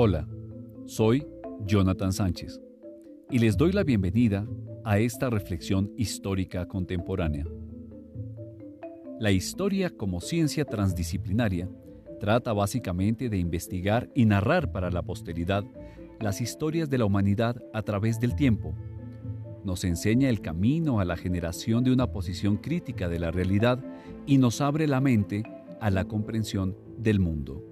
Hola, soy Jonathan Sánchez y les doy la bienvenida a esta reflexión histórica contemporánea. La historia como ciencia transdisciplinaria trata básicamente de investigar y narrar para la posteridad las historias de la humanidad a través del tiempo. Nos enseña el camino a la generación de una posición crítica de la realidad y nos abre la mente a la comprensión del mundo.